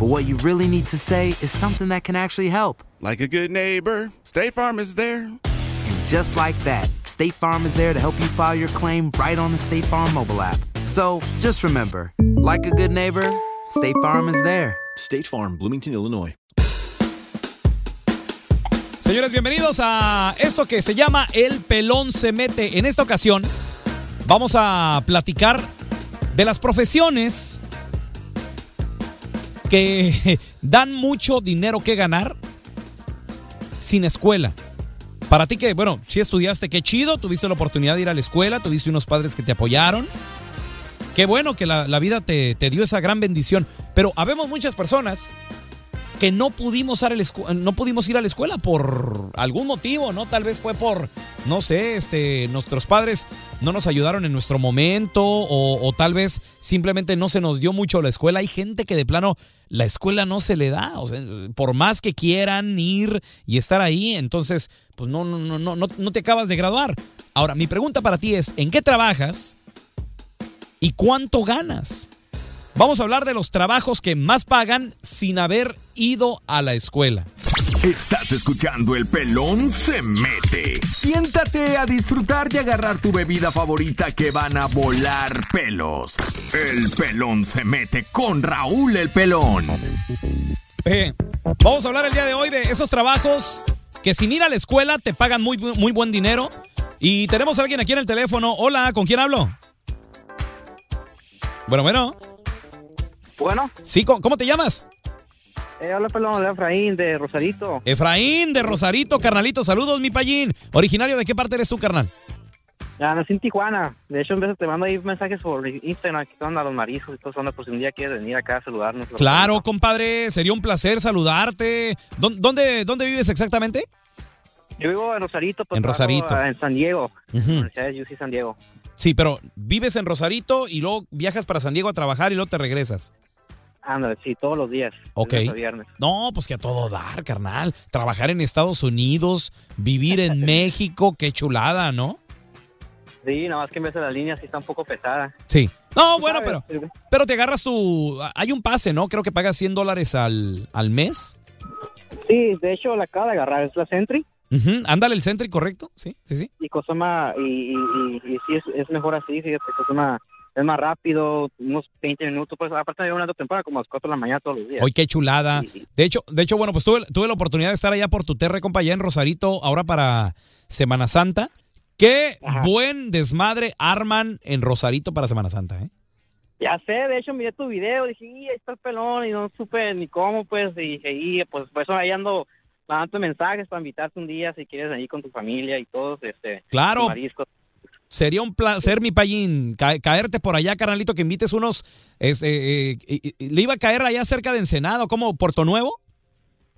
but what you really need to say is something that can actually help. Like a good neighbor, State Farm is there. And just like that, State Farm is there to help you file your claim right on the State Farm mobile app. So just remember, like a good neighbor, State Farm is there. State Farm, Bloomington, Illinois. Señores, bienvenidos a esto que se llama El Pelón se mete. En esta ocasión vamos a platicar de las profesiones que dan mucho dinero que ganar sin escuela. Para ti que, bueno, si estudiaste, qué chido, tuviste la oportunidad de ir a la escuela, tuviste unos padres que te apoyaron. Qué bueno que la, vida te, dio esa gran bendición. Pero habemos muchas personas que no pudimos, a no pudimos ir a la escuela por algún motivo, ¿no? Tal vez fue por, no sé, este, nuestros padres no nos ayudaron en nuestro momento o tal vez simplemente no se nos dio mucho la escuela. Hay gente que de plano la escuela no se le da, o sea, por más que quieran ir y estar ahí, entonces, pues no, no, no, no, no, te acabas de graduar. Ahora, mi pregunta para ti es, ¿en qué trabajas y cuánto ganas? Vamos a hablar de los trabajos que más pagan sin haber ido a la escuela. Estás escuchando El Pelón se mete. Siéntate a disfrutar y agarrar tu bebida favorita que van a volar pelos. El Pelón se mete con Raúl el Pelón. Eh, vamos a hablar el día de hoy de esos trabajos que sin ir a la escuela te pagan muy, muy buen dinero. Y tenemos a alguien aquí en el teléfono. Hola, ¿con quién hablo? Bueno, bueno. Bueno. Sí, ¿cómo, cómo te llamas? Eh, hola, pelón, hola, Efraín de Rosarito. Efraín de Rosarito, carnalito. Saludos, mi payín. ¿Originario de qué parte eres tú, carnal? Ya nací en Tijuana. De hecho, en vez te mando ahí mensajes por Instagram que son a los mariscos y todo eso, por si un día quieres venir acá a saludarnos. Claro, compadre. Sería un placer saludarte. ¿Dó- ¿Dónde, dónde vives exactamente? Yo vivo en Rosarito. pero En Rosarito. ah, En San Diego. En la Universidad de UC San Diego. Sí, pero vives en Rosarito y luego viajas para San Diego a trabajar y luego te regresas. Ándale, sí, todos los días. Ok. lunes a viernes. No, pues que a todo dar, carnal. Trabajar en Estados Unidos, vivir en México, qué chulada, ¿no? Sí, nada más que en vez de la línea sí está un poco pesada. Sí. No, bueno, pero, pero te agarras tu... Hay un pase, ¿no? Creo que pagas 100 dólares al, al mes. Sí, de hecho la acaba de agarrar, es la Sentry. Ujú, Ándale el Sentry, ¿correcto? Sí, sí, sí. Y cosa más, y, y, y, y sí es, es mejor así, fíjate, cosa más, es más rápido, unos 20 minutos, pues aparte de una temporada como a las 4 de la mañana todos los días. Hoy qué chulada. De hecho, de hecho, bueno, pues tuve, tuve la oportunidad de estar allá por tu terre, compa, allá en Rosarito, ahora para Semana Santa. Qué buen desmadre arman en Rosarito para Semana Santa, ¿eh? Ya sé, de hecho miré tu video, dije, "Y, ahí está el pelón, y no supe ni cómo, pues, y dije, y pues por eso ahí ando mandando mensajes para invitarte un día si quieres ahí con tu familia y todos, este, Claro. mariscos. Sería un placer, mi payín, ca- caerte por allá, carnalito, que invites unos... es, eh, eh, le iba a caer allá cerca de Ensenado, como Puerto Nuevo.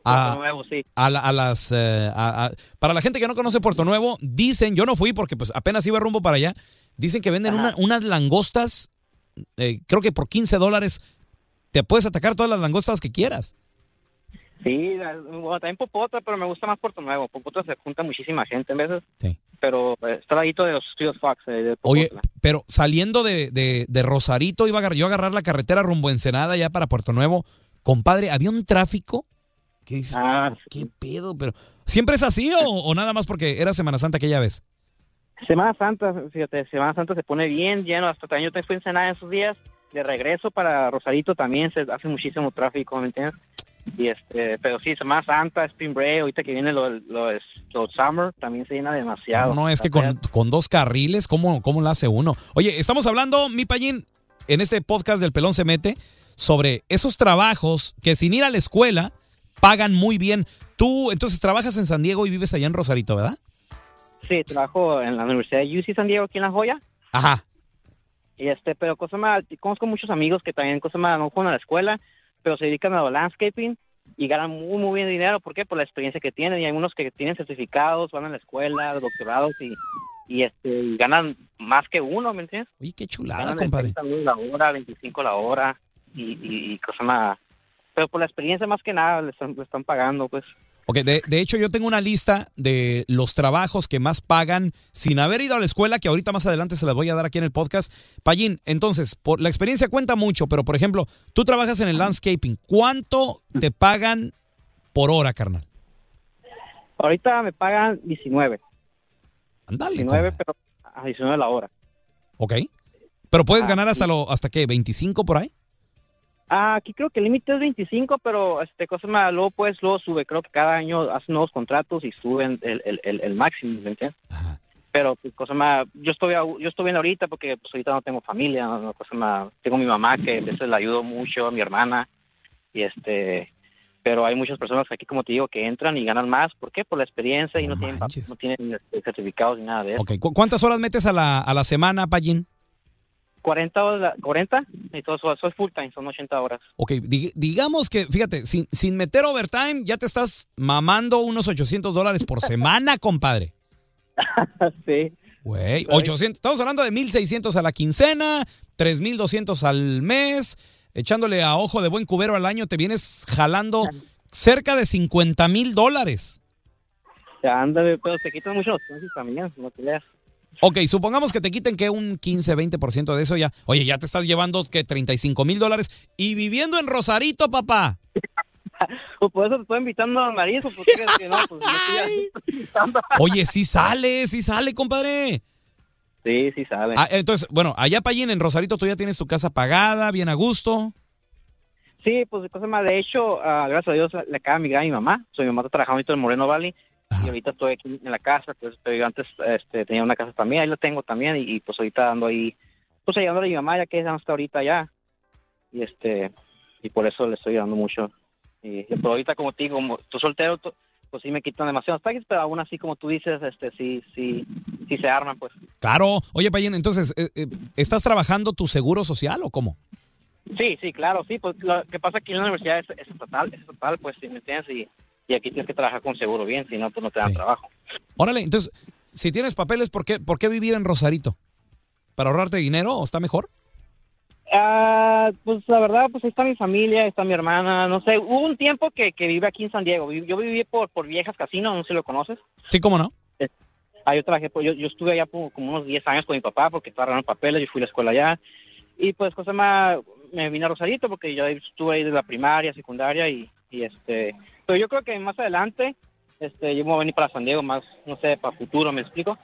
Puerto Nuevo, sí. a la- a las eh, a- para la gente que no conoce Puerto Nuevo dicen yo no fui porque pues apenas iba rumbo para allá dicen que venden una- unas langostas eh, creo que por 15 dólares te puedes atacar todas las langostas que quieras. Sí, también Popotla, pero me gusta más Puerto Nuevo. Popotla se junta muchísima gente en veces. Sí. Pero eh, está ladito de los estudios Fox. eh, de Oye, pero saliendo de, de- de Rosarito, iba a agarrar, yo a agarrar la carretera rumbo a Ensenada ya para Puerto Nuevo. Compadre, había un tráfico que dices, Ah, ¿qué pedo? Pero, ¿siempre es así o, o nada más porque era Semana Santa aquella vez? Semana Santa, fíjate, Semana Santa se pone bien lleno. Hasta también yo te fui a Ensenada en esos días. De regreso para Rosarito también se hace muchísimo tráfico, ¿me entiendes? Y este, pero sí, Semana Santa, Spring Break, ahorita que viene lo, lo, lo Summer, también se llena demasiado. No, no, es que con, con dos carriles, ¿cómo, ¿cómo la hace uno? Oye, estamos hablando, mi payín, en este podcast del Pelón se mete, sobre esos trabajos que sin ir a la escuela pagan muy bien. Tú, entonces, trabajas en San Diego y vives allá en Rosarito, ¿verdad? Sí, trabajo en la Universidad de UC San Diego aquí en La Joya. Ajá. Y este, pero cosa más, conozco muchos amigos que también cosa más no fueron a la escuela, pero se dedican a landscaping y ganan muy muy bien dinero. ¿Por qué? Por la experiencia que tienen. Y hay unos que tienen certificados, van a la escuela, doctorados y, y este y ganan más que uno, ¿me entiendes? Oye, qué chulada, ganan compadre. 30 mil la hora, 25 la hora y, y, y cosa más. Pero por la experiencia más que nada le están, le están pagando, pues. Ok, de, de hecho yo tengo una lista de los trabajos que más pagan sin haber ido a la escuela, que ahorita más adelante se las voy a dar aquí en el podcast. Payín, entonces, por, la experiencia cuenta mucho, pero por ejemplo, tú trabajas en el landscaping. ¿Cuánto te pagan por hora, carnal? Ahorita me pagan 19. Ándale. 19, pero a 19 la hora. Ok. Pero puedes Ah, ganar hasta lo, hasta qué, 25 por ahí. Ah, aquí creo que el límite es 25, pero este cosa más, luego pues luego sube, creo que cada año hacen nuevos contratos y suben el, el, el, el máximo, ¿me entiendes? Pero pues, cosa más, yo estoy yo estoy bien ahorita porque pues ahorita no tengo familia, no, cosa más, tengo mi mamá que a veces le ayudo mucho, a mi hermana y este pero hay muchas personas aquí como te digo que entran y ganan más, ¿por qué? Por la experiencia y no tienen no tienen este, certificados ni nada de eso. Ok. ¿Cu- ¿Cuántas horas metes a la, a la semana, Payín? 40 horas, 40 y todo eso, eso es full time, son 80 horas. Ok, di- digamos que, fíjate, sin, sin meter overtime, ya te estás mamando unos 800 dólares por semana, compadre. sí. Güey, 800, estamos hablando de 1.600 a la quincena, 3.200 al mes, echándole a ojo de buen cubero al año, te vienes jalando cerca de 50 mil dólares. Ya, ándale, pero se quitan mucho los precios también, no te leas. Ok, supongamos que te quiten que un 15, 20% de eso ya. Oye, ya te estás llevando que 35 mil dólares y viviendo en Rosarito, papá. Pues por eso te estoy invitando al marido, porque crees que no, pues. Oye, sí sale, sí sale, compadre. Sí, sí sale. Ah, entonces, bueno, allá Payín, en Rosarito, tú ya tienes tu casa pagada, bien a gusto. Sí, pues cosa más, de hecho, ah, gracias a Dios le acaba de migrar a mi mamá. So, mi mamá está trabajando en Moreno Valley y ahorita estoy aquí en la casa, pues pero yo antes este, tenía una casa también, ahí la tengo también y, y, pues ahorita ando ahí, pues ayudándole a mi mamá ya que ella no está ahorita allá y este, y por eso le estoy ayudando mucho. Y, pero ahorita como te digo, como tú soltero, tú- pues sí me quitan demasiados taxis, pero aún así como tú dices, este, sí, sí, sí se arman, pues. Claro. Oye, Payín, entonces, eh, eh, ¿estás trabajando tu seguro social o cómo? Sí, sí, claro, sí. Pues lo que pasa aquí en la universidad es, es estatal, es estatal, pues, ¿sí ¿me entiendes? Y, y aquí tienes que trabajar con seguro bien, si no, pues no te dan trabajo. Órale, entonces, si tienes papeles, ¿por qué, ¿por qué vivir en Rosarito? ¿Para ahorrarte dinero o está mejor? Ah, pues la verdad, pues ahí está mi familia, ahí está mi hermana, no sé. Hubo un tiempo que, que viví aquí en San Diego. Yo viví por, por Viejas Casino, no sé si lo conoces. Sí, ¿cómo no? Ah, yo trabajé, pues, yo, yo estuve allá por como unos 10 años con mi papá porque estaba arreglando papeles, yo fui a la escuela allá. Y pues, cosa más, me vine a Rosarito porque yo estuve ahí desde la primaria, secundaria y, y este... Pero yo creo que más adelante, este, yo me voy a venir para San Diego más, no sé, para futuro, ¿me explico?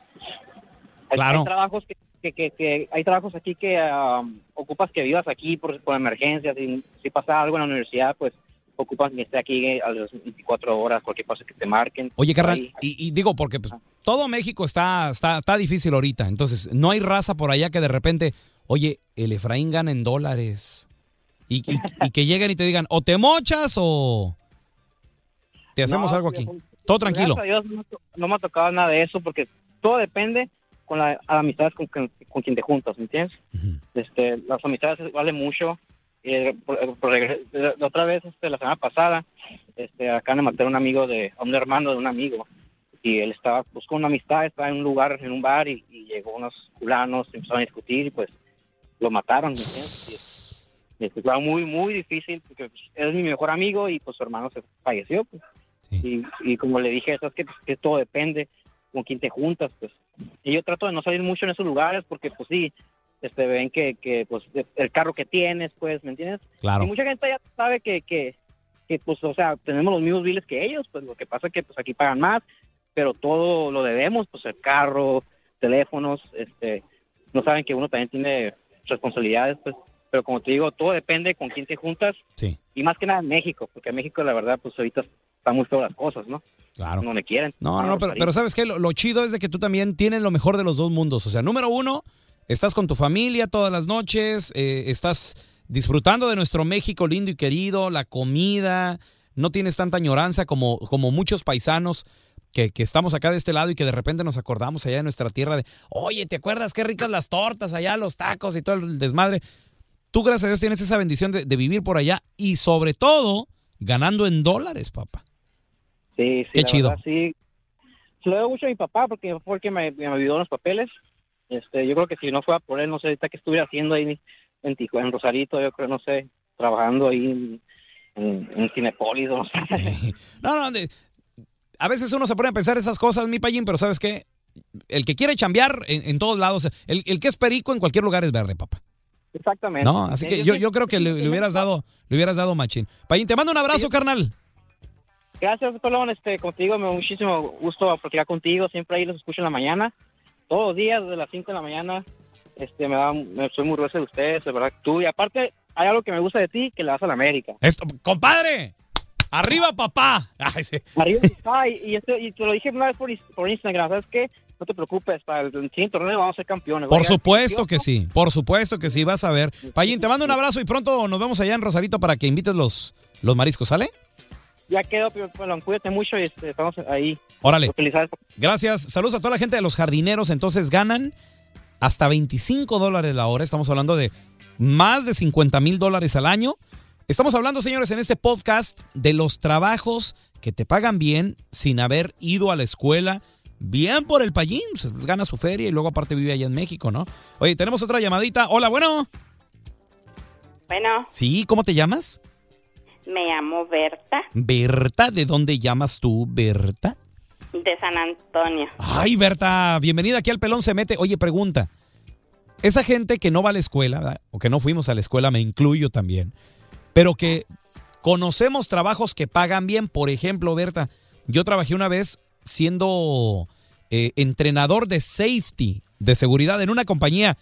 Hay, Claro. hay trabajos que, que, que, que- hay trabajos aquí que ah, ocupas que vivas aquí por, por emergencias si pasa algo en la universidad, pues ocupas que esté aquí a las 24 horas, cualquier cosa que te marquen. Oye, carnal, y, y digo, porque pues, todo México está, está, está difícil ahorita. Entonces, no hay raza por allá que de repente, oye, el Efraín gana en dólares. Y, y- y que lleguen y te digan, o te mochas o te hacemos No, algo pues, aquí. Todo tranquilo. Gracias a Dios no, me ha to- no me ha tocado nada de eso porque todo depende con la, la amistades con, con, con quien te juntas, ¿me entiendes? este, las amistades valen mucho. Eh, por- la otra vez, este, la semana pasada, este, acá me maté a un amigo de, a un hermano de un amigo y él estaba pues con una amistad, estaba en un lugar, en un bar y, y llegó unos culanos, empezaron a discutir y pues lo mataron, ¿me entiendes? Este, fue muy, muy difícil porque pues, es mi mejor amigo y pues su hermano se falleció. Pues. Y, y como le dije, es que, pues, que todo depende con quién te juntas. pues Y yo trato de no salir mucho en esos lugares porque pues sí, este, ven que, que pues el carro que tienes, pues, ¿me entiendes? Claro. Y mucha gente ya sabe que, que, que pues, o sea, tenemos los mismos biles que ellos, pues lo que pasa es que pues aquí pagan más, pero todo lo debemos, pues el carro, teléfonos, este, no saben que uno también tiene responsabilidades, pues, pero como te digo, todo depende con quién te juntas. Sí. Y más que nada en México, porque en México la verdad, pues ahorita están muy feas las cosas, ¿no? Claro. No me quieren. No, no, pero, pero ¿sabes qué? Lo, lo chido es de que tú también tienes lo mejor de los dos mundos. O sea, número uno, estás con tu familia todas las noches, eh, estás disfrutando de nuestro México lindo y querido, la comida, no tienes tanta añoranza como, como muchos paisanos que, que estamos acá de este lado y que de repente nos acordamos allá de nuestra tierra de, oye, ¿te acuerdas qué ricas las tortas allá, los tacos y todo el desmadre? Tú, gracias a Dios, tienes esa bendición de, de vivir por allá y sobre todo ganando en dólares, papá. Sí, sí. Qué chido. verdad, sí. Se lo debo mucho a mi papá porque fue el que me, me ayudó en los papeles. Este, yo creo que si no fuera por él, no sé ahorita qué estuviera haciendo ahí en Tijuana, en Rosarito, yo creo, no sé, trabajando ahí en, en, en Cinepolis, o no sé. No, no, a veces uno se pone a pensar esas cosas, mi payín, pero ¿sabes qué? El que quiere chambear en, en todos lados, el, el que es perico en cualquier lugar es verde, papá. Exactamente. No, así que yo, yo creo que le, le hubieras dado, le hubieras dado machín. Payín, te mando un abrazo, carnal. Gracias, Pelón. Este, como te digo, me da muchísimo gusto platicar contigo. Siempre ahí los escucho en la mañana. Todos los días, desde las 5 de la mañana. Este, me da, me, soy muy orgulloso de ustedes, de verdad. Tú, y aparte, hay algo que me gusta de ti, que le das a la América. Esto, compadre, arriba, papá. Ay, sí. Arriba, ay, y, este- y te lo dije una vez por, por Instagram, ¿sabes qué? No te preocupes, para el, siguiente torneo vamos a ser campeones. Por supuesto que sí, por supuesto que sí, vas a ver. Payín, te mando un abrazo y pronto nos vemos allá en Rosarito para que invites los, los mariscos, ¿sale? Ya quedó, Pelón. Cuídate mucho y este, estamos ahí. Órale. Gracias. Saludos a toda la gente de los jardineros. Entonces ganan hasta 25 dólares la hora. Estamos hablando de más de 50 mil dólares al año. Estamos hablando, señores, en este podcast de los trabajos que te pagan bien sin haber ido a la escuela. Bien por el payín, pues, gana su feria y luego aparte vive allá en México, ¿no? Oye, tenemos otra llamadita. Hola, bueno. Bueno, Sí, ¿cómo te llamas? me llamo Berta Berta, ¿de dónde llamas tú, Berta? de San Antonio. Ay, Berta, bienvenida aquí al Pelón se mete. Oye, pregunta. Esa gente que no va a la escuela, ¿verdad? o que no fuimos a la escuela, me incluyo también, pero que conocemos trabajos que pagan bien. Por ejemplo, Berta, yo trabajé una vez siendo eh, entrenador de safety, de seguridad en una compañía.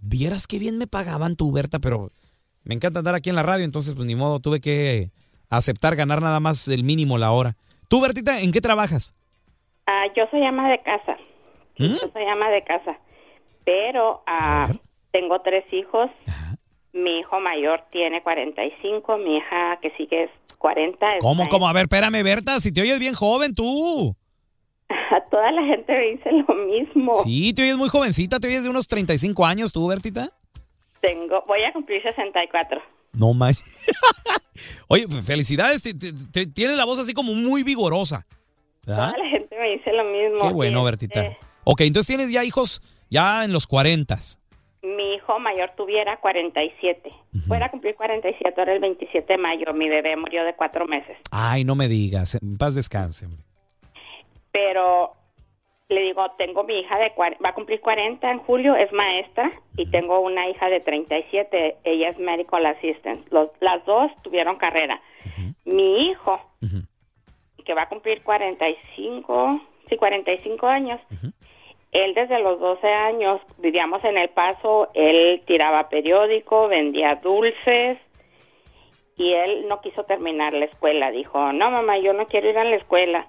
Vieras qué bien me pagaban tú, Berta, pero me encanta andar aquí en la radio, entonces pues ni modo, tuve que aceptar ganar nada más el mínimo la hora. Tú, Bertita, ¿en qué trabajas? Ah, yo soy ama de casa. ¿Mm? Yo soy ama de casa. Pero ah, tengo tres hijos. Mi hijo mayor tiene 45, mi hija que sigue es 40. ¿Cómo, cómo? A ver, espérame, Berta, si te oyes bien joven tú. en- Toda la gente me dice lo mismo. Sí, te oyes muy jovencita, te oyes de unos 35 años tú, Bertita. Tengo, voy a cumplir 64. No manches. Oye, pues, felicidades, te- te- te- tienes la voz así como muy vigorosa. ¿verdad? Toda la gente me dice lo mismo. Qué bueno, Este, Bertita. Ok, entonces tienes ya hijos ya en los 40. Mi hijo mayor tuviera 47. Fuera a cumplir 47 ahora el 27 de mayo. Mi bebé murió de cuatro meses. Ay, no me digas, en paz descanse. hombre. Pero le digo, tengo mi hija de va a cumplir 40 en julio, es maestra, y tengo una hija de 37, ella es medical assistant. Los, las dos tuvieron carrera. Mi hijo, que va a cumplir 45, sí, 45 años, él desde los 12 años vivíamos en El Paso, él tiraba periódico, vendía dulces, y él no quiso terminar la escuela. Dijo, no mamá, yo no quiero ir a la escuela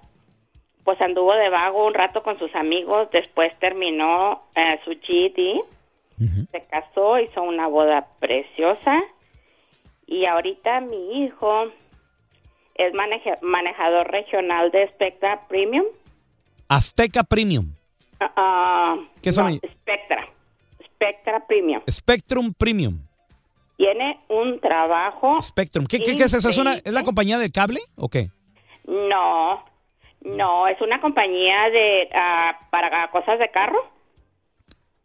pues anduvo de vago un rato con sus amigos, después terminó eh, su GED, se casó, hizo una boda preciosa y ahorita mi hijo es maneja- manejador regional de Spectra Premium. Azteca Premium. Ah, ah, ¿Qué son no, ahí? Spectra. Spectra Premium. Spectrum Premium. Tiene un trabajo. Spectrum. ¿Qué, qué, qué es eso? ¿Es, una- ¿Es la compañía del cable o qué? No, no, es una compañía de ah, para cosas de carro.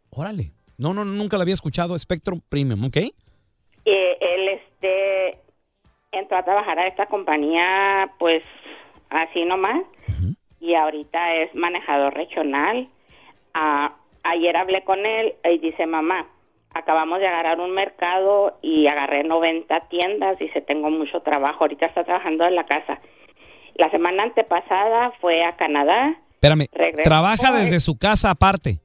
Órale. No, no, nunca la había escuchado. Spectrum Premium, ¿ok? Eh, él este entró a trabajar a esta compañía pues así nomás y ahorita es manejador regional. Ah, ayer hablé con él y dice mamá, acabamos de agarrar un mercado y agarré 90 tiendas, dice tengo mucho trabajo, ahorita está trabajando en la casa. La semana antepasada fue a Canadá. Espérame, Regresó. trabaja desde su casa aparte.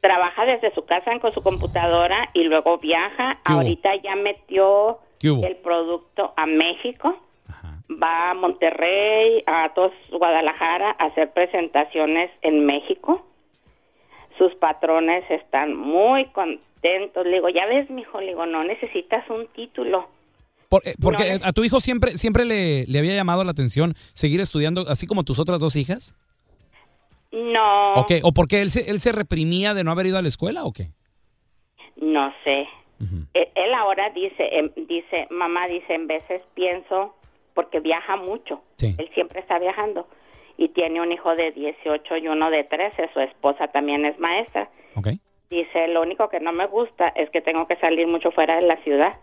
Trabaja desde su casa con su computadora y luego viaja. Ahorita ya metió el producto a México. Va a Monterrey, a todos Guadalajara a hacer presentaciones en México. Sus patrones están muy contentos. Le digo, ya ves, mijo, le digo, no necesitas un título. Por- eh, porque eh, a tu hijo siempre, siempre le, le había llamado la atención seguir estudiando, así como tus otras dos hijas. No, ¿O qué? ¿O porque él se, él se reprimía de no haber ido a la escuela o qué? no sé. él, él ahora dice, em, dice, mamá dice, en veces pienso, porque viaja mucho. Él siempre está viajando. Y tiene un hijo de 18 y uno de 13. Su esposa también es maestra. Dice, lo único que no me gusta es que tengo que salir mucho fuera de la ciudad.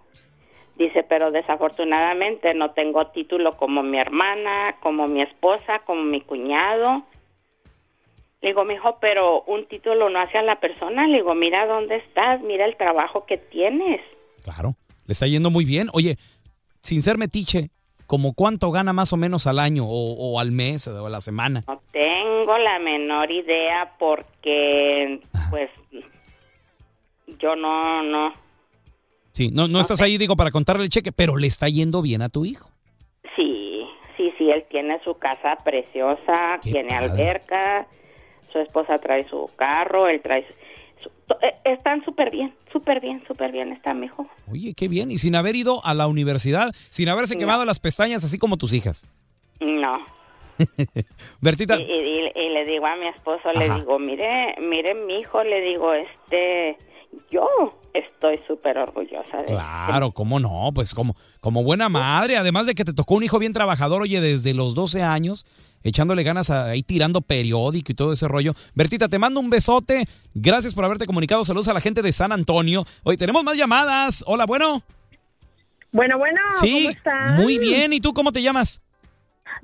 Dice, pero desafortunadamente no tengo título como mi hermana, como mi esposa, como mi cuñado. Le digo, mijo, pero un título no hace a la persona. Le digo, mira dónde estás, mira el trabajo que tienes. Claro. Le está yendo muy bien. Oye, sin ser metiche, ¿como cuánto gana más o menos al año o, o al mes o a la semana? No tengo la menor idea porque, pues, yo no, no. Sí, no, no estás ahí, digo, para contarle el cheque, pero le está yendo bien a tu hijo. Sí, sí, sí, él tiene su casa preciosa, tiene alberca, su esposa trae su carro, él trae su... eh, están súper bien, súper bien, súper bien está mi hijo. Oye, qué bien. Y sin haber ido a la universidad, sin haberse quemado las pestañas, así como tus hijas. No. Bertita, Y, y- y le digo a mi esposo, le digo, mire, mire mi hijo, le digo, este, yo estoy súper orgullosa de él. claro, cómo no, pues como, como buena madre, además de que te tocó un hijo bien trabajador, oye, desde los 12 años, echándole ganas a- ahí tirando periódico y todo ese rollo. Bertita, te mando un besote, gracias por haberte comunicado, saludos a la gente de San Antonio. Oye, tenemos más llamadas, hola, bueno. Bueno, bueno, Sí, ¿cómo están? muy bien, ¿y tú cómo te llamas?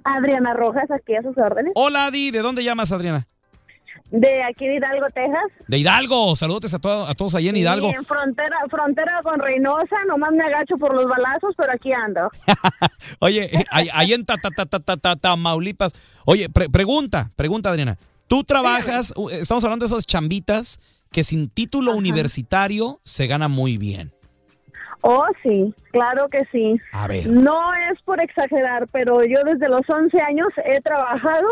Adriana Rojas, aquí a sus órdenes. Hola, Adi, ¿de dónde llamas, Adriana? De aquí de Hidalgo, Texas. De Hidalgo, saludos a, to- a todos allá en Hidalgo. Sí, en frontera, frontera con Reynosa, nomás me agacho por los balazos, pero aquí ando. Oye, eh, ahí, en ta, ta, ta, ta, ta, ta- Tamaulipas. Oye, pre- pregunta, pregunta, Adriana. Tú trabajas, uh, estamos hablando de esas chambitas que sin título universitario se gana muy bien. Oh, sí, claro que sí. A ver. No es por exagerar, pero yo desde los 11 años he trabajado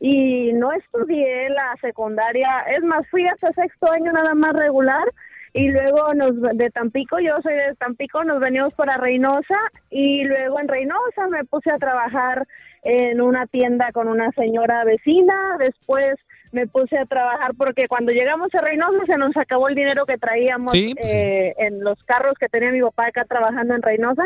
y no estudié la secundaria. Es más, fui hasta sexto año nada más regular y luego nos de Tampico, yo soy de Tampico, nos venimos para Reynosa y luego en Reynosa me puse a trabajar en una tienda con una señora vecina, después me puse a trabajar porque cuando llegamos a Reynosa se nos acabó el dinero que traíamos Sí, pues sí. eh, en los carros que tenía mi papá acá trabajando en Reynosa.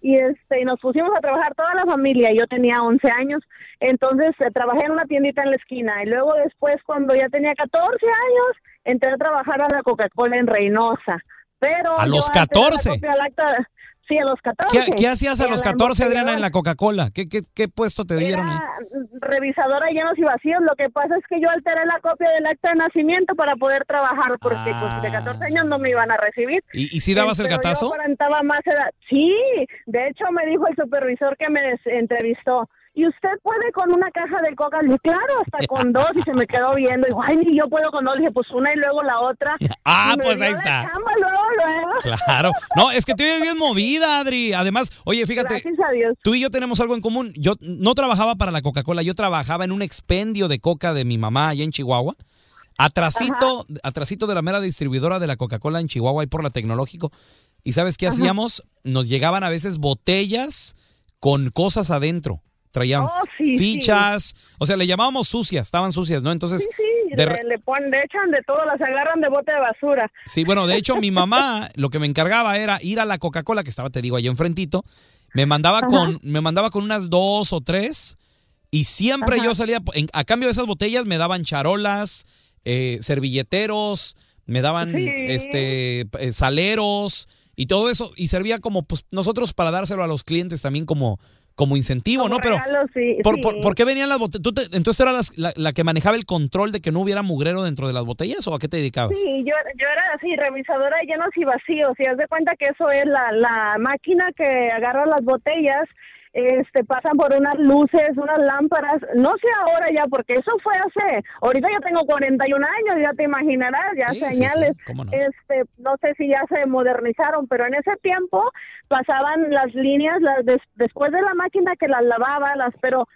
Y este y nos pusimos a trabajar toda la familia. Yo tenía 11 años. Entonces eh, trabajé en una tiendita en la esquina. Y luego después cuando ya tenía 14 años entré a trabajar a la Coca-Cola en Reynosa. Pero ¿A los antes de la 14? Sí a los 14 ¿Qué, qué hacías a los la 14, Adriana, en la Coca-Cola? ¿Qué, qué, qué puesto te dieron ahí? revisadora llenos y vacíos. Lo que pasa es que yo alteré la copia del acta de nacimiento para poder trabajar, porque pues, de 14 años no me iban a recibir. Ah. ¿Y, y si dabas el Pero gatazo? Yo más edad. Sí, de hecho me dijo el supervisor que me entrevistó. ¿Y usted puede con una caja de coca? Le dije, claro, hasta con dos. Y se me quedó viendo. Y dijo, ay, ni yo puedo con dos. Le dije, pues una y luego la otra. Ah, Y me pues ahí está. chamba luego, luego. Claro. No, es que te veo bien movida, Adri. Además, oye, fíjate. Gracias a Dios. Tú y yo tenemos algo en común. Yo no trabajaba para la Coca-Cola, yo trabajaba en un expendio de coca de mi mamá allá en Chihuahua. Atrasito, atrasito de la mera distribuidora de la Coca-Cola en Chihuahua y por la tecnológico. ¿Y sabes qué Ajá. hacíamos? Nos llegaban a veces botellas con cosas adentro. Traían Oh, sí, fichas, o sea, le llamábamos sucias, estaban sucias, ¿no? Entonces, Sí, de le, ponen, le echan de todo, las agarran de bote de basura. Sí, bueno, de hecho mi mamá lo que me encargaba era ir a la Coca-Cola que estaba, te digo, allá enfrentito. Me mandaba Ajá. con, me mandaba con unas dos o tres y siempre Ajá. yo salía, en- a cambio de esas botellas me daban charolas, eh, servilleteros, me daban Sí. este eh, saleros y todo eso, y servía como pues nosotros para dárselo a los clientes también como, como incentivo, Como ¿no? Pero, regalo, sí, ¿por, sí. por- por qué venían las botellas? ¿Tú te- entonces era las- la, la que manejaba el control de que no hubiera mugrero dentro de las botellas o a qué te dedicabas? Sí, yo, yo era así, revisadora de llenos y vacíos. Y haz de cuenta que eso es la, la máquina que agarra las botellas. Este, pasan por unas luces, unas lámparas. No sé ahora ya, porque eso fue hace. Ahorita yo tengo 41 años, ya te imaginarás, ya Sí, sí, sí, señales. no. Este, no sé si ya se modernizaron, pero en ese tiempo pasaban las líneas las des- después de la máquina que las lavaba, las, pero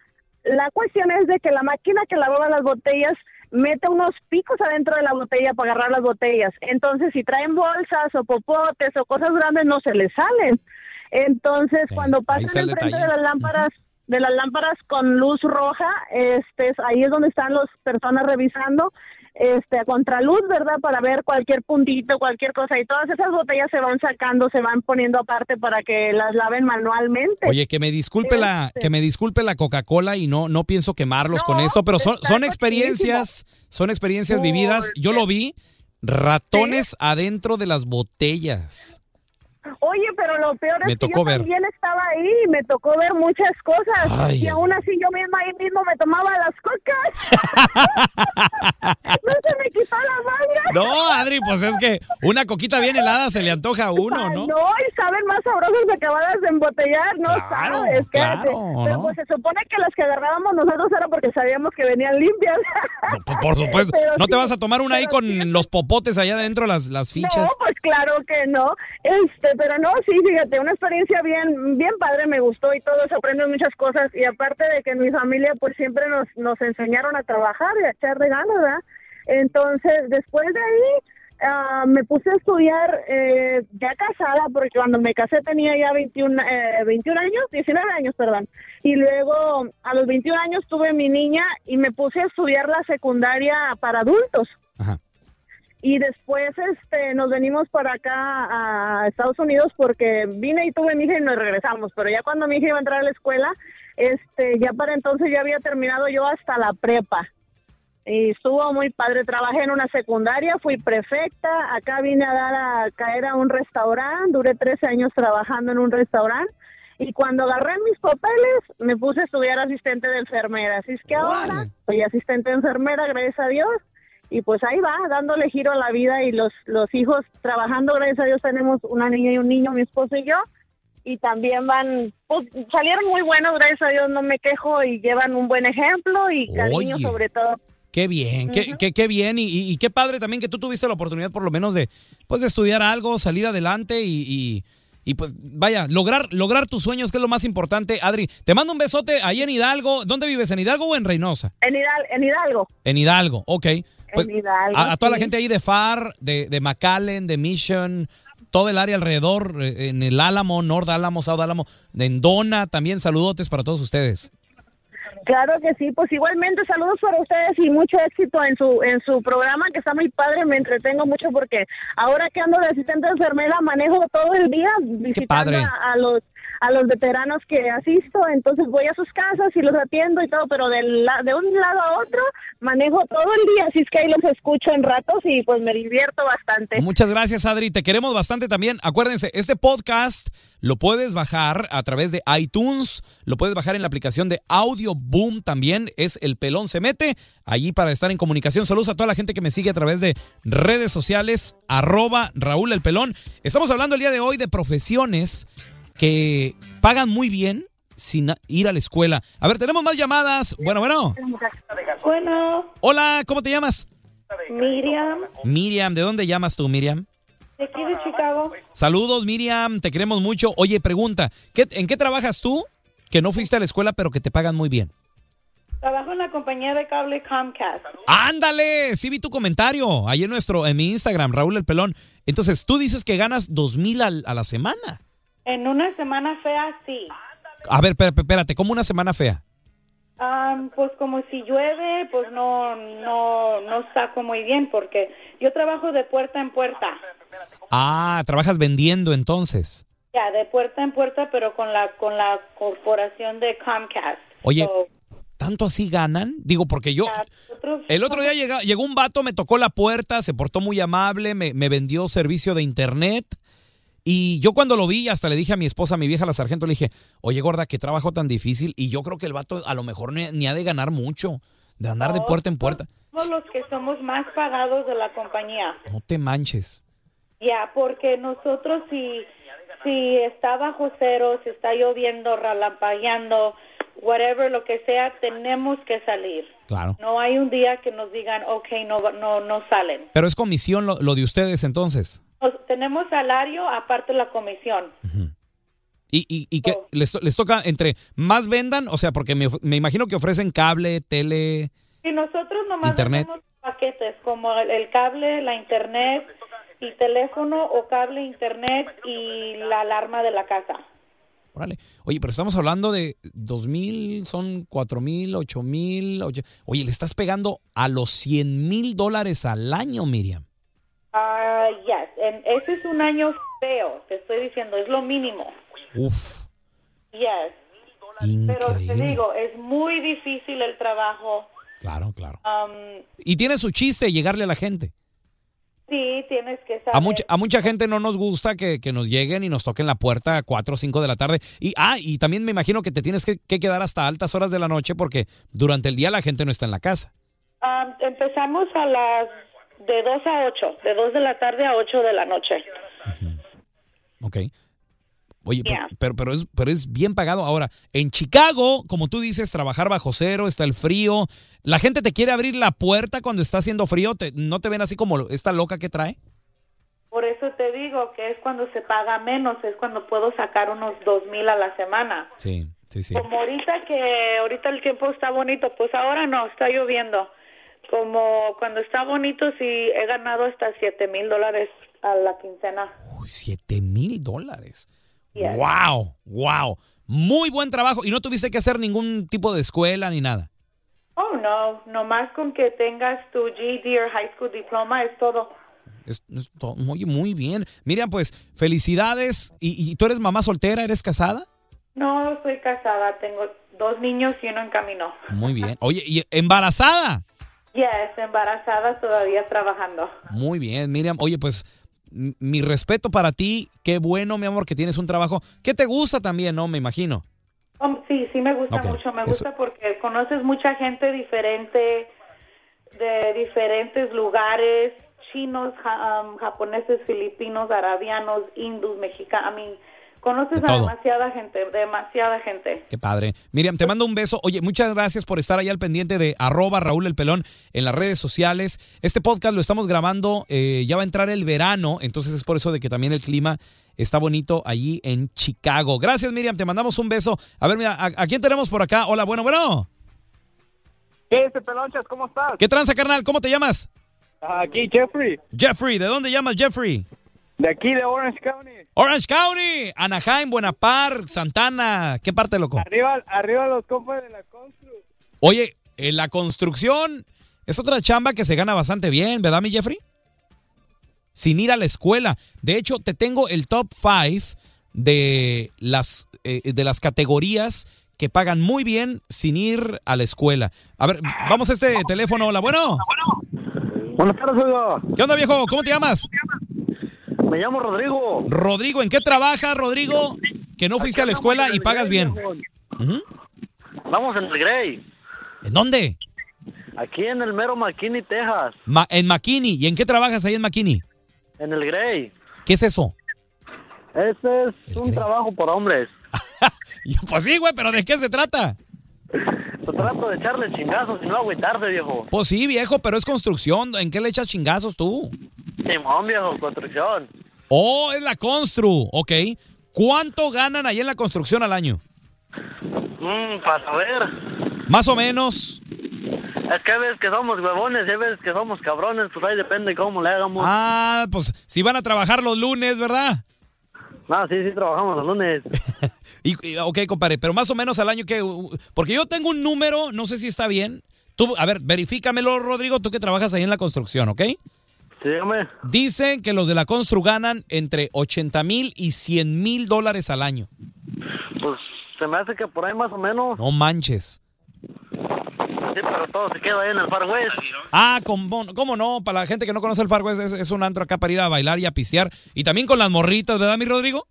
la cuestión es de que la máquina que lavaba las botellas mete unos picos adentro de la botella para agarrar las botellas. Entonces, si traen bolsas o popotes o cosas grandes, no se les salen. Entonces, cuando pasan enfrente de las lámparas, de las lámparas con luz roja, este, es- ahí es donde están las personas revisando, este, a contraluz, ¿verdad? Para ver cualquier puntito, cualquier cosa. Y todas esas botellas se van sacando, se van poniendo aparte para que las laven manualmente. Oye, que me disculpe la, Este. que me disculpe la Coca-Cola y no, no pienso quemarlos con esto, pero son, son experiencias, son experiencias vividas. Yo lo vi, ratones adentro de las botellas. Oye, pero lo peor Me es que tocó yo ver. también estaba ahí y me tocó ver muchas cosas. Ay, y aún así yo misma ahí mismo me tomaba las cocas. no se me quitó la manga. No, Adri, pues es que una coquita bien helada se le antoja a uno, Ay, ¿no? No, y saben más sabrosas acabadas de embotellar, no Claro, sabes. claro. Pero ¿no? pues se supone que las que agarrábamos nosotros era porque sabíamos que venían limpias. Pues, por supuesto. Pero ¿No te vas a tomar una ahí con los popotes allá adentro, las, las fichas? No, pues claro que no. Este, pero no, sí, fíjate, una experiencia bien, bien padre, me gustó y todo, se aprenden muchas cosas. Y aparte de que en mi familia, pues siempre nos, nos enseñaron a trabajar y a echar de ¿verdad? Entonces, después de ahí, ah, me puse a estudiar eh, ya casada, porque cuando me casé tenía ya 21, eh, 21 años, 19 años, perdón. Y luego, a los 21 años tuve mi niña y me puse a estudiar la secundaria para adultos y después este nos venimos para acá a Estados Unidos porque vine y tuve mi hija y nos regresamos pero ya cuando mi hija iba a entrar a la escuela este ya para entonces ya había terminado yo hasta la prepa. Y estuvo muy padre trabajé en una secundaria fui prefecta acá vine a dar a caer a un restaurante duré 13 años trabajando en un restaurante y cuando agarré mis papeles me puse a estudiar asistente de enfermera. Así es que ahora soy asistente de enfermera gracias a Dios y pues ahí va, dándole giro a la vida y los, los hijos trabajando, gracias a Dios tenemos una niña y un niño, mi esposo y yo, y también van, pues salieron muy buenos, gracias a Dios no me quejo y llevan un buen ejemplo y cariño Oye. sobre todo. Qué bien, qué, qué, qué bien y, y- y qué padre también que tú tuviste la oportunidad por lo menos de, pues, de estudiar algo, salir adelante y, y- y, pues vaya, lograr, lograr tus sueños, que es lo más importante. Adri, te mando un besote ahí en Hidalgo. ¿Dónde vives? ¿En Hidalgo o en Reynosa? En, Hidal- en Hidalgo. En Hidalgo, ok. Pues, en Hidalgo. a, a toda la gente ahí de FAR, de, de McAllen, de Mission, todo el área alrededor, eh, en el Álamo, North Álamo, South Álamo, de Endona, también saludotes para todos ustedes. Claro que sí, pues igualmente saludos para ustedes y mucho éxito en su en su programa que está muy padre, me entretengo mucho porque ahora que ando de asistente de enfermera manejo todo el día visitando a, a los a los veteranos que asisto, entonces voy a sus casas y los atiendo y todo, pero del la- de un lado a otro manejo todo el día, así es que ahí los escucho en ratos y pues me divierto bastante. Muchas gracias, Adri. Te queremos bastante también. Acuérdense, este podcast lo puedes bajar a través de iTunes, lo puedes bajar en la aplicación de Audio Boom también. Es El Pelón Se Mete, allí para estar en comunicación. Saludos a toda la gente que me sigue a través de redes sociales, arroba Raúl El Pelón. Estamos hablando el día de hoy de profesiones que pagan muy bien sin ir a la escuela. A ver, tenemos más llamadas. Bueno, bueno. Bueno, Hola, ¿cómo te llamas? Miriam, Miriam, ¿de dónde llamas tú, Miriam? de aquí de Chicago. Saludos, Miriam, te queremos mucho. Oye, pregunta, ¿qué- ¿en qué trabajas tú que no fuiste a la escuela pero que te pagan muy bien? Trabajo en la compañía de cable Comcast. ¡Ándale! Sí vi tu comentario ahí en nuestro, en mi Instagram, Raúl El Pelón. Entonces, tú dices que ganas dos mil a la semana. En una semana fea, sí. A ver, espérate, espérate, ¿cómo una semana fea? Am, pues como si llueve, pues no, no, no saco muy bien porque yo trabajo de puerta en puerta. Ah, trabajas vendiendo entonces. Ya, de puerta en puerta, pero con la, con la corporación de Comcast. Oye, So, ¿tanto así ganan? Digo, porque yo... nosotros- El otro día llega- llegó un vato, me tocó la puerta, se portó muy amable, me, me vendió servicio de internet Y yo cuando lo vi, hasta le dije a mi esposa, a mi vieja, la sargento, le dije, oye, gorda, qué trabajo tan difícil. Y yo creo que el vato a lo mejor ni, ni ha de ganar mucho, de andar de puerta en puerta. Somos los que somos más pagados de la compañía. No te manches. Ya, porque nosotros si, si está bajo cero, si está lloviendo, relampagueando, whatever, lo que sea, tenemos que salir. Claro. No hay un día que nos digan, ok, no, no, no salen. Pero es comisión lo, lo de ustedes entonces. Tenemos salario aparte de la comisión. ¿Y, y, y qué? Les, to- les toca entre más vendan? O sea, porque me, me imagino que ofrecen cable, tele. Y nosotros nomás Internet. paquetes como el, el cable, la internet y teléfono o cable, internet y la alarma de la casa. Órale. Oye, pero estamos hablando de dos mil, son cuatro mil, ocho mil. oye- Oye, le estás pegando a los 100 mil dólares al año, Miriam. Ah, yes. En- ese es un año feo, te estoy diciendo, es lo mínimo. Uf. Yes. Pero te Increíble. digo, es muy difícil el trabajo. Claro, claro. Um, Y tiene su chiste llegarle a la gente. sí, tienes que saber. A mucha, a mucha gente no nos gusta que, que nos lleguen y nos toquen la puerta a 4 o 5 de la tarde. Y, ah, y también me imagino que te tienes que, que quedar hasta altas horas de la noche porque durante el día la gente no está en la casa. Um, empezamos a las de 2 a 8, de 2 de la tarde a 8 de la noche. Ok. Oye, pero- Yeah. pero, pero, es, pero es bien pagado. Ahora, en Chicago, como tú dices, trabajar bajo cero, está el frío. ¿La gente te quiere abrir la puerta cuando está haciendo frío? ¿Te- ¿No te ven así como esta loca que trae? Por eso te digo que es cuando se paga menos, es cuando puedo sacar unos dos mil a la semana. Sí, sí, sí. Como ahorita que ahorita el tiempo está bonito, pues ahora no, está lloviendo. Como cuando está bonito, sí he ganado hasta siete mil dólares a la quincena. Uy, siete mil dólares. Yes. ¡Wow! ¡Wow! Muy buen trabajo. Y no tuviste que hacer ningún tipo de escuela ni nada. Oh, no, nomás con que tengas tu GED o High School Diploma es todo. Es- oye, muy bien. Miriam, pues, felicidades. ¿Y, y tú eres mamá soltera? ¿Eres casada? No, soy casada, tengo dos niños y uno en camino. Muy bien. Oye, ¿y embarazada? Yes, embarazada, todavía trabajando. Muy bien, Miriam. Oye, pues mi respeto para ti. Qué bueno, mi amor, que tienes un trabajo que te gusta también, ¿no? Me imagino. Um, sí, sí me gusta mucho, me eso- gusta porque conoces mucha gente diferente, de diferentes lugares, chinos, ja- um, japoneses, filipinos, arabianos, hindus, mexicanos, I mean, conoces De a todo. demasiada gente, demasiada gente. Qué padre. Miriam, te mando un beso. Oye, muchas gracias por estar ahí al pendiente de arroba Raúl el Pelón en las redes sociales. Este podcast lo estamos grabando, eh, ya va a entrar el verano, entonces es por eso de que también el clima está bonito allí en Chicago. Gracias, Miriam, te mandamos un beso. A ver, mira, ¿a, a quién tenemos por acá? Hola, bueno, bueno. ¿Qué es, Pelonchas? ¿Cómo estás? ¿Qué tranza, carnal? ¿Cómo te llamas? Aquí, Jeffrey. Jeffrey, ¿de dónde llamas, Jeffrey? De aquí, de Orange County. Orange County, Anaheim, Buenapar, Santana. ¿Qué parte, loco? Arriba, arriba los compas de la Constru. Oye, en la construcción es otra chamba que se gana bastante bien, ¿verdad, mi Jeffrey? Sin ir a la escuela. De hecho, te tengo el top 5 de las, eh, de las categorías que pagan muy bien sin ir a la escuela. A ver, vamos a este teléfono. Hola, bueno. Buenas tardes. ¿Qué onda, viejo? ¿Cómo te llamas? Me llamo Rodrigo. Rodrigo, ¿en qué trabajas, Rodrigo? Que no fuiste a la escuela y pagas bien. Vamos en el Grey. ¿En dónde? Aquí en el mero McKinney, Texas. Ma- en McKinney. ¿Y en qué trabajas ahí en McKinney? En el Grey. ¿Qué es eso? Este es un trabajo por hombres. Pues sí, güey, pero ¿de qué se trata? Se trato de echarle chingazos y no agüitarse, viejo. Pues sí, viejo, pero es construcción. ¿En qué le echas chingazos tú? Simón, viejo, construcción. Oh, es la constru. Ok. ¿Cuánto ganan ahí en la construcción al año? Mmm, para saber. Más o menos. Es que hay veces que somos huevones y hay veces que somos cabrones, pues ahí depende cómo le hagamos. Ah, pues si van a trabajar los lunes, ¿verdad? No, sí, sí, trabajamos los lunes. Y, y- ok, compadre, pero más o menos al año que... Porque yo tengo un número, no sé si está bien. Tú, a ver, verifícamelo, Rodrigo, tú que trabajas ahí en la construcción, ¿ok? Sí, dígame. Dicen que los de la constru ganan entre 80 mil y 100 mil dólares al año. Pues se me hace que por ahí más o menos. No manches. Sí, pero todo se queda ahí en el Far West. Ah, ¿cómo, cómo no? Para la gente que no conoce el Far West, es, es un antro acá para ir a bailar y a pistear. Y también con las morritas, ¿verdad, mi Rodrigo?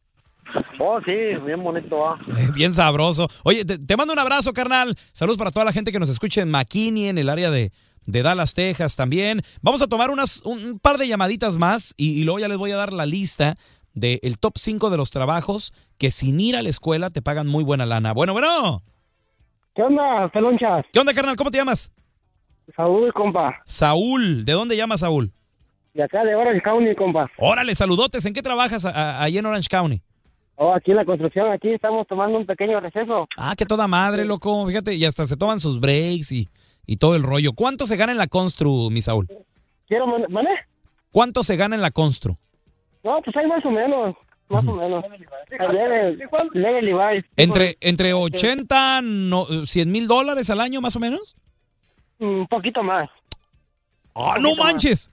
Oh, sí, bien bonito, ah. Bien sabroso. Oye, te, te mando un abrazo, carnal. Saludos para toda la gente que nos escucha en McKinney, en el área de, de Dallas, Texas también. Vamos a tomar unas, un, par de llamaditas más y, y luego ya les voy a dar la lista del top 5 de los trabajos que sin ir a la escuela te pagan muy buena lana. Bueno, bueno. ¿Qué onda, pelonchas? ¿Qué onda, carnal? ¿Cómo te llamas? Saúl, compa. Saúl. ¿De dónde llamas, Saúl? De acá de Orange County, compa. Órale, saludotes. ¿En qué trabajas ahí en Orange County? Oh, aquí en la construcción, aquí estamos tomando un pequeño receso. Ah, que toda madre, loco. Fíjate, y hasta se toman sus breaks y, y todo el rollo. ¿Cuánto se gana en la Constru, mi Saúl? Quiero, ¿vale? ¿Cuánto se gana en la Constru? No, pues hay más o menos, más o menos. ¿Entre, entre 80, no, 100 mil dólares al año, más o menos? Un poquito más. ¡Ah, no más. manches!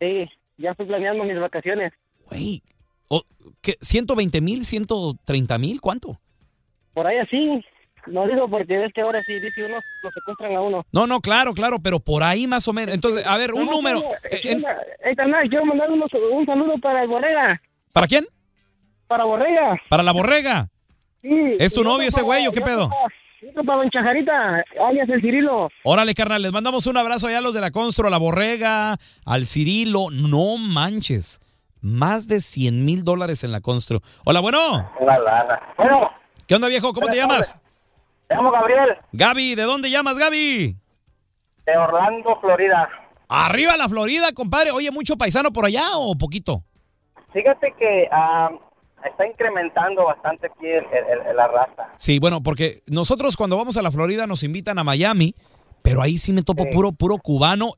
Sí, ya estoy planeando mis vacaciones. Güey, o- ¿qué, ¿120 mil, 130 mil? ¿Cuánto? Por ahí así, no digo porque es que ahora sí, dice uno, lo secuestran a uno. No, no, claro, claro, pero por ahí más o menos. Entonces, a ver, un No, número. no, Eh, en- mandar unos- un saludo para el Borrega. ¿Para quién? Para Borrega. ¿Para la borrega? Sí. ¿Es tu novio ese güey o qué pedo? para- otro para Don Chajarita, alias el Cirilo. Órale, carnal, les mandamos un abrazo allá a los de la Constru, a la Borrega, al Cirilo. No manches. Más de 100 mil dólares en la Constru. Hola, bueno. Una lana. Bueno, ¿Qué onda, viejo? ¿Cómo te llamas? me llamo Gabriel, Gaby, ¿de dónde llamas, Gaby? de Orlando, Florida. Arriba la Florida, compadre. Oye, ¿mucho paisano por allá o poquito? Fíjate que ah, está incrementando bastante aquí el- el- el- la raza. Sí, bueno, porque nosotros cuando vamos a la Florida nos invitan a Miami, pero ahí sí me topo Sí. puro, puro cubano.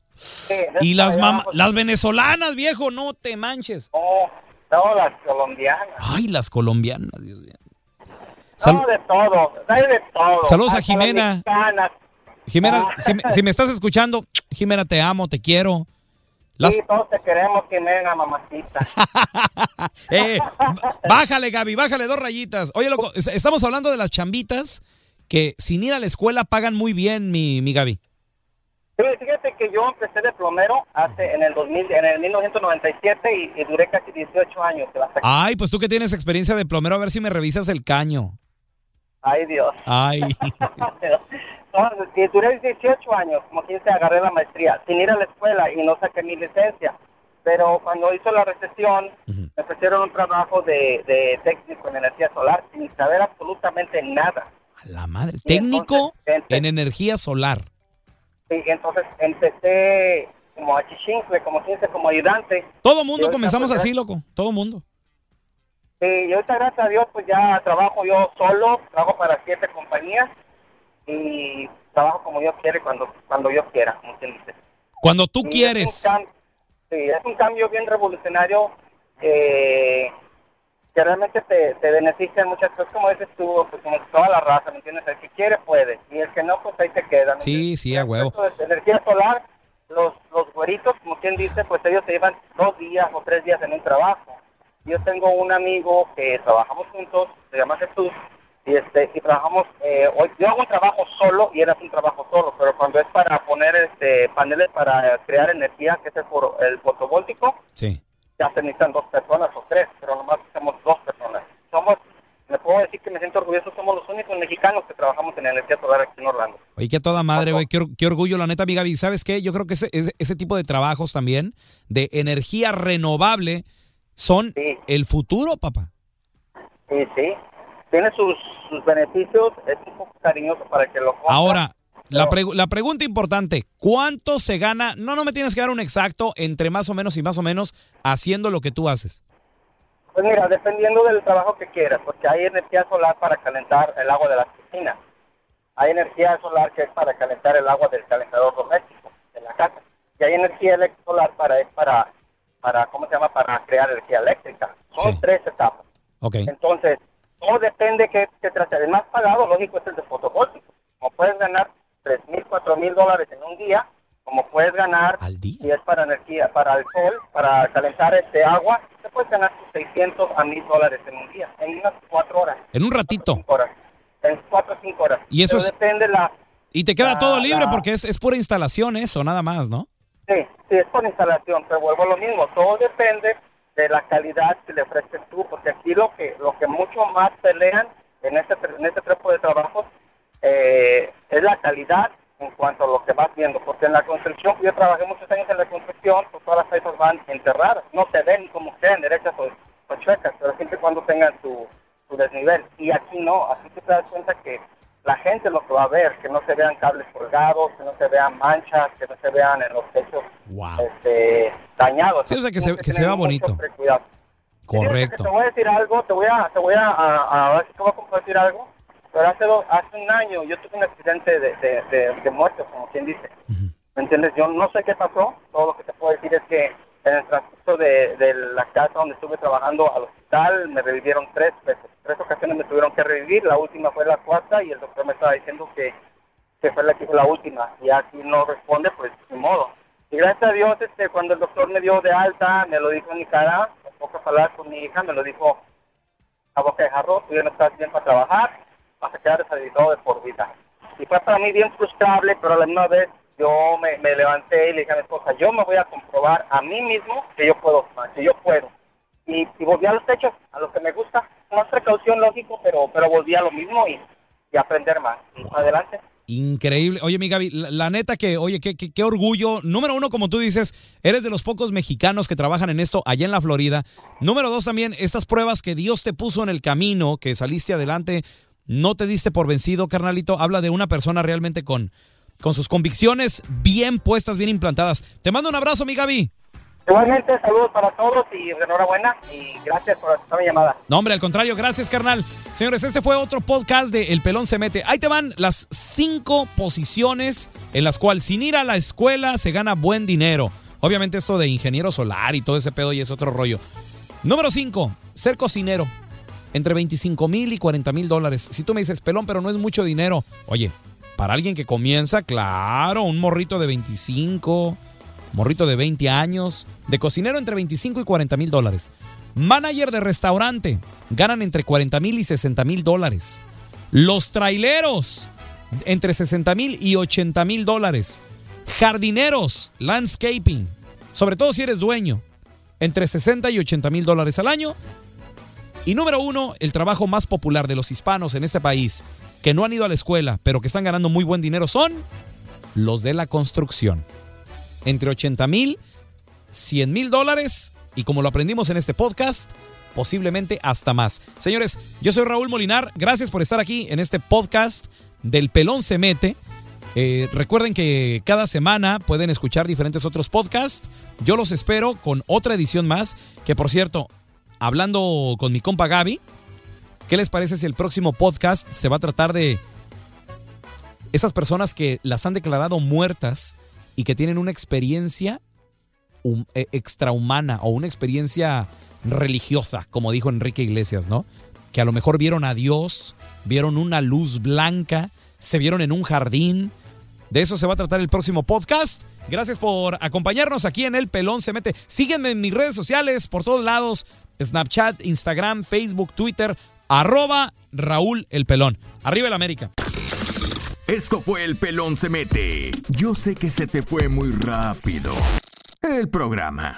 Y las las venezolanas, viejo, no te manches. Oh, no, las colombianas. Ay, las colombianas, Dios mío. Sal- No, de todo, hay de todo. Saludos a Jimena. Jimena, Ah. si, me- si me estás escuchando, Jimena, te amo, te quiero. Las- Sí, todos te queremos, Jimena, mamacita. Eh, bájale, Gaby, bájale dos rayitas. Oye, loco, es- estamos hablando de las chambitas que sin ir a la escuela pagan muy bien, mi, mi Gaby. Sí, fíjate que yo empecé de plomero hace en el 2000, en el 1997 y, y duré casi 18 años. que- Ay, pues tú que tienes experiencia de plomero, a ver si me revisas el caño. Ay, Dios. Ay. No, duré 18 años, como quien se agarré la maestría, sin ir a la escuela y no saqué mi licencia. Pero cuando hizo la recesión, me ofrecieron un trabajo de, de técnico en energía solar sin saber absolutamente nada. La madre. Y Técnico entonces, en energía solar. Y entonces empecé como achichincle, como quien se como ayudante. Todo mundo comenzamos pues, así, loco. Todo mundo. Sí, y ahorita gracias a Dios pues ya trabajo yo solo, trabajo para siete compañías y trabajo como yo quiero y cuando, cuando yo quiera, como quien dice. Cuando tú Y quieres. Es sí, es un cambio bien revolucionario eh, que realmente te, te beneficia en muchas cosas, como dices tú, pues como toda la raza, ¿me entiendes? El que quiere puede y el que no, pues ahí te queda. ¿me Sí, sí, a huevo. De energía solar, los, los güeritos, como quien dice, pues ellos se llevan dos días o tres días en un trabajo. Yo tengo un amigo que trabajamos juntos, se llama Jesús, y este y trabajamos, eh, hoy, yo hago un trabajo solo y él hace un trabajo solo, pero cuando es para poner este paneles para crear energía, que es el, fotovoltaico, Sí. ya se necesitan dos personas o tres, pero nomás somos dos personas. Somos, me puedo decir que me siento orgulloso, somos los únicos mexicanos que trabajamos en energía solar aquí en Orlando. Oye, qué toda madre, güey. Qué, or- qué orgullo, la neta, mi Gaby. ¿Sabes qué? Yo creo que ese, ese, ese tipo de trabajos también, de energía renovable, son el futuro, papá. Sí, sí. Tiene sus, sus beneficios, es un poco cariñoso para que lo compra. Ahora, la, pregu- la pregunta importante, ¿cuánto se gana? No, no me tienes que dar un exacto entre más o menos y más o menos haciendo lo que tú haces. Pues mira, dependiendo del trabajo que quieras, porque hay energía solar para calentar el agua de las piscinas. Hay energía solar que es para calentar el agua del calentador doméstico de la casa. Y hay energía solar para, es para, para, ¿cómo se llama? Para crear energía eléctrica. Son tres etapas. Ok. Entonces, todo depende que se trate. El más pagado, lógico, es el de fotovoltaico. Como puedes ganar tres mil, cuatro mil dólares en un día, como puedes ganar, si es para energía, para el sol, para calentar este agua, te puedes ganar tus 600 a mil dólares en un día, en unas cuatro horas, En un ratito. horas, en cuatro o cinco horas. Y eso Pero es- depende la, Y te queda La- todo libre la- porque es, es pura instalación eso, nada más, ¿no? Sí, sí, es por instalación, pero vuelvo a lo mismo, todo depende de la calidad que le ofreces tú, porque aquí lo que lo que mucho más pelean en este en este tipo de trabajos eh, es la calidad en cuanto a lo que vas viendo, porque en la construcción, yo trabajé muchos años en la construcción, pues todas las piezas van enterradas, no se ven como quedan, derechas o, o chuecas, pero siempre cuando tengan su, su desnivel, y aquí no, aquí te das cuenta que la gente lo que va a ver, que no se vean cables colgados, que no se vean manchas, que no se vean en los techos este, dañados. Sí, o sea, que se, Tienes que se vea bonito. Correcto. Te voy a decir algo, te voy a, te voy a, a, a, a ver si te voy a compartir algo, pero hace, dos, hace un año yo tuve un accidente de, de, de, de muerte, como quien dice. ¿Me entiendes? Yo no sé qué pasó, todo lo que te puedo decir es que en el transcurso de, la casa donde estuve trabajando al hospital me revivieron tres veces. Tres ocasiones me tuvieron que revivir, la última fue la cuarta y el doctor me estaba diciendo que, que fue la que fue la última. Y aquí no responde, pues ni modo. Y gracias a Dios, este, cuando el doctor me dio de alta, me lo dijo en mi cara, en pocas palabras con mi hija, me lo dijo a boca de jarro, tú ya no estás bien para trabajar, vas a quedar deshabilitado de por vida. Y fue para mí bien frustrable, pero a la misma vez yo me, me levanté y le dije a mi esposa, yo me voy a comprobar a mí mismo que yo puedo, que yo puedo. Y, y volví a los hechos, a lo que me gusta, más precaución, lógico, pero, pero volví a lo mismo y, y aprender más. Adelante. Increíble. Oye, mi Gaby, la, la neta que, oye, qué, qué, qué orgullo. Número uno, como tú dices, eres de los pocos mexicanos que trabajan en esto allá en la Florida. Número dos, también, estas pruebas que Dios te puso en el camino, que saliste adelante, no te diste por vencido, carnalito. Habla de una persona realmente con, con sus convicciones bien puestas, bien implantadas. Te mando un abrazo, mi Gaby. Igualmente, saludos para todos y enhorabuena y gracias por aceptar mi llamada. No, hombre, al contrario, gracias, carnal. Señores, este fue otro podcast de El Pelón se mete. Ahí te van las cinco posiciones en las cuales sin ir a la escuela se gana buen dinero. Obviamente esto de ingeniero solar y todo ese pedo y es otro rollo. Número cinco, ser cocinero. Entre 25 mil y 40 mil dólares. Si tú me dices, pelón, pero no es mucho dinero. Oye, para alguien que comienza, claro, un morrito de 25, morrito de 20 años, de cocinero entre 25 y 40 mil dólares. Manager de restaurante, ganan entre 40 mil y 60 mil dólares. Los traileros, entre 60 mil y 80 mil dólares. Jardineros, landscaping, sobre todo si eres dueño, entre 60 y 80 mil dólares al año. Y número uno, el trabajo más popular de los hispanos en este país, que no han ido a la escuela, pero que están ganando muy buen dinero, son los de la construcción. Entre 80 mil, 100 mil dólares y como lo aprendimos en este podcast, posiblemente hasta más. Señores, yo soy Raúl Molinar, gracias por estar aquí en este podcast del Pelón se mete. Eh, recuerden que cada semana pueden escuchar diferentes otros podcasts. Yo los espero con otra edición más, que por cierto, hablando con mi compa Gaby, ¿qué les parece si el próximo podcast se va a tratar de esas personas que las han declarado muertas y que tienen una experiencia eh, extrahumana o una experiencia religiosa, como dijo Enrique Iglesias, ¿no? Que a lo mejor vieron a Dios, vieron una luz blanca, se vieron en un jardín. De eso se va a tratar el próximo podcast. Gracias por acompañarnos aquí en El Pelón se mete. Síguenme en mis redes sociales por todos lados. Snapchat, Instagram, Facebook, Twitter, arroba Raúl El Pelón. Arriba el América. Esto fue El Pelón se mete. Yo sé que se te fue muy rápido. El programa.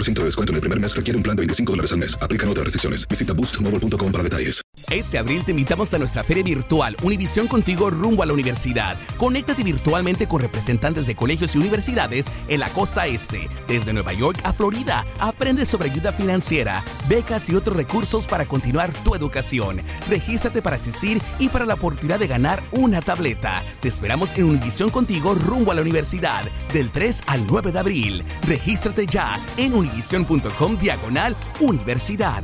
de descuento en el primer mes requiere un plan de 25 dólares al mes. Aplican otras restricciones. Visita boostmobile.com para detalles. Este abril te invitamos a nuestra feria virtual Univisión Contigo rumbo a la universidad. Conéctate virtualmente con representantes de colegios y universidades en la costa este, desde Nueva York a Florida. Aprende sobre ayuda financiera, becas y otros recursos para continuar tu educación. Regístrate para asistir y para la oportunidad de ganar una tableta. Te esperamos en Univisión Contigo rumbo a la universidad del 3 al 9 de abril. Regístrate ya en univision.com diagonal universidad.